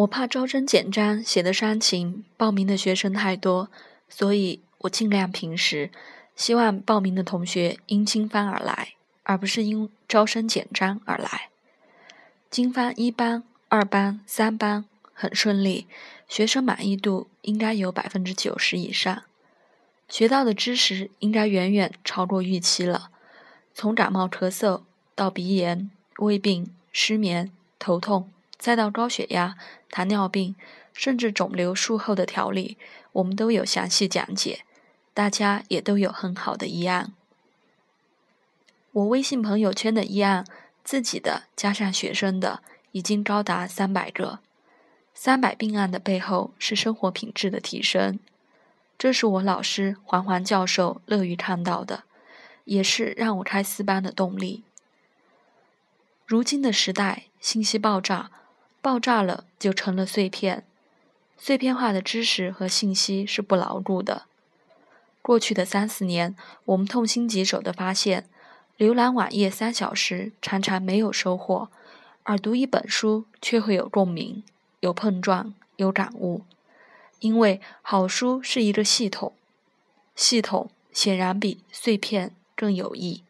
我怕招生简章写的煽情，报名的学生太多，所以我尽量平时希望报名的同学因经番而来，而不是因招生简章而来。经番一班、二班、三班很顺利，学生满意度应该有百分之九十以上，学到的知识应该远远超过预期了。从感冒咳嗽到鼻炎、胃病、失眠、头痛，再到高血压、糖尿病，甚至肿瘤术后的调理，我们都有详细讲解，大家也都有很好的医案。我微信朋友圈的医案。自己的加上学生的，已经高达三百个。三百病案的背后是生活品质的提升，这是我老师黄黄教授乐于看到的，也是让我开四班的动力。如今的时代，信息爆炸，爆炸了就成了碎片，碎片化的知识和信息是不牢固的。过去的三四年，我们痛心疾首地发现。浏览网页三小时，常常没有收获；而读一本书，却会有共鸣、有碰撞、有感悟。因为好书是一个系统，系统显然比碎片更有益。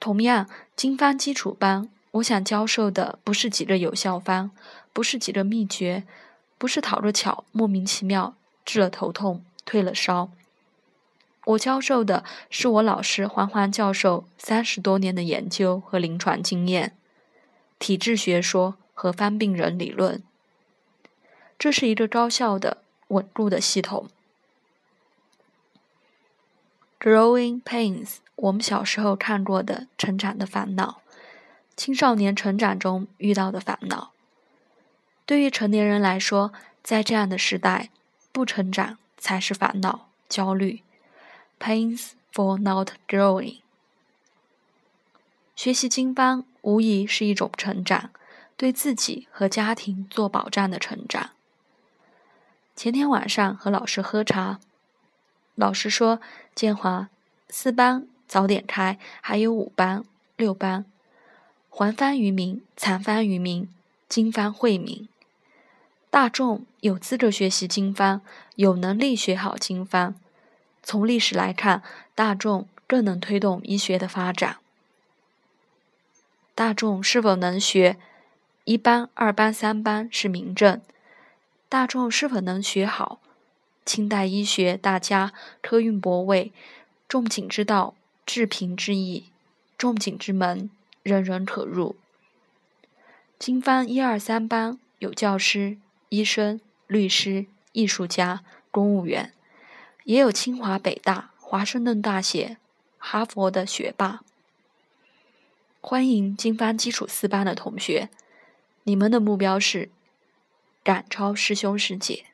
同样，经方基础班，我想教授的不是几个有效方，不是几个秘诀，不是讨个巧，莫名其妙治了头痛、退了烧。我教授的是我老师黄黄教授三十多年的研究和临床经验，体质学说和方病人理论。这是一个高效的、稳固的系统。Growing pains，我们小时候看过的成长的烦恼，青少年成长中遇到的烦恼。对于成年人来说，在这样的时代，不成长才是烦恼、焦虑。Pains for not growing。学习经方无疑是一种成长，对自己和家庭做保障的成长。前天晚上和老师喝茶，老师说：“建华，四班早点开，还有五班、六班，还翻于民，残翻于民，经方惠民。大众有资格学习经方，有能力学好经方。”从历史来看，大众更能推动医学的发展。大众是否能学一班、二班、三班是明证。大众是否能学好？清代医学大家科运博位，仲景之道，治贫之意，仲景之门，人人可入。经方一二三班有教师、医生、律师、艺术家、公务员。也有清华、北大、华盛顿大学、哈佛的学霸。欢迎经方基础四班的同学，你们的目标是赶超师兄师姐。